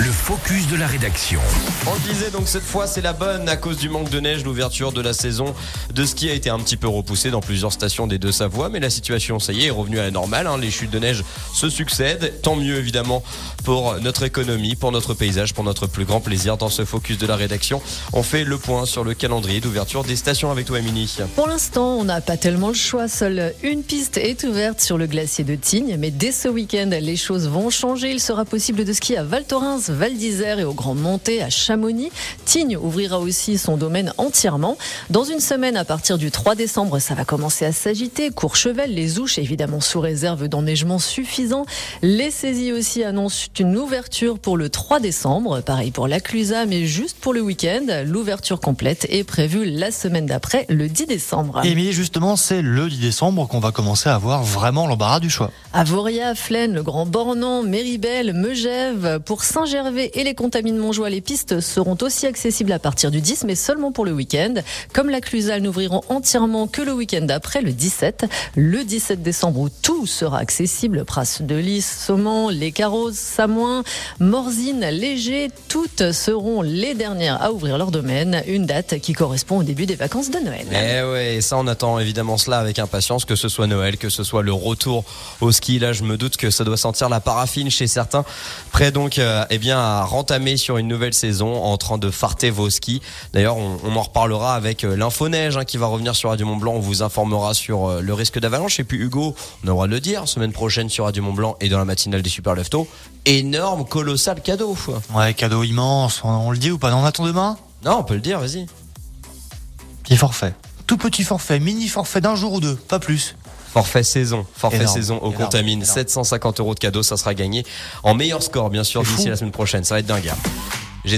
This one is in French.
Le focus de la rédaction. On le disait donc cette fois c'est la bonne à cause du manque de neige. L'ouverture de la saison de ski a été un petit peu repoussée dans plusieurs stations des deux Savoie, mais la situation ça y est est revenue à la normale. hein. Les chutes de neige se succèdent. Tant mieux évidemment pour notre économie, pour notre paysage, pour notre plus grand plaisir. Dans ce focus de la rédaction, on fait le point sur le calendrier d'ouverture des stations avec toi, Émilie. Pour l'instant, on n'a pas tellement le choix. Seule une piste est ouverte sur le glacier de Tignes. Mais dès ce week-end, les choses vont changer. Il sera possible de skier à Val Thorens, Val d'Isère et aux Grandes Montées à Chamonix. Tignes ouvrira aussi son domaine entièrement. Dans une semaine, à partir du 3 décembre, ça va commencer à s'agiter. Courchevel, les Ouches, évidemment sous réserve d'enneigement suffisant. Les saisies aussi annoncent une ouverture pour le 3 décembre. Pareil pour la Clusa, mais juste pour le week-end. L'ouverture complète est prévue la semaine d'après, le 10 décembre. Émilie, justement, c'est le 10 décembre qu'on va commencer à avoir vraiment l'embarras du choix. Avoria, Flaine, le Grand Bornand, Méribel, Megève. Pour Saint-Gervais et les Contamines Montjoie, les pistes seront aussi accessibles à partir du 10, mais seulement pour le week-end. Comme la Clusa, n'ouvriront entièrement que le week-end d'après, le 17. Le 17 décembre, où tout sera accessible. Pras de Lys, Saumon, Les Carrozes, Samoin, Morzine, Léger, toutes seront les dernières à ouvrir leur domaine. Une date qui correspond au début des vacances de Noël. Eh et ça on attend évidemment cela avec impatience, que ce soit Noël, que ce soit le retour au ski. Là, je me doute que ça doit sentir la paraffine chez certains, prêts donc euh, eh bien à rentamer sur une nouvelle saison en train de farter vos skis. D'ailleurs, on, on en reparlera avec euh, l'info neige hein, qui va revenir sur Radio Mont Blanc. On vous informera sur euh, le risque d'avalanche. Et puis Hugo, on a le droit de le dire, semaine prochaine sur Radio Mont Blanc et dans la matinale des Super Leftos, énorme, colossal cadeau. Ouais, cadeau immense, on, on le dit ou pas? On attend demain? Non, on peut le dire, vas-y. Petit forfait. Tout petit forfait, mini forfait d'un jour ou deux, pas plus. Forfait saison, forfait Énorme, saison au Contamine, énorme. 750 euros de cadeaux, ça sera gagné en meilleur score bien sûr d'ici la semaine prochaine, ça va être dingue. hein.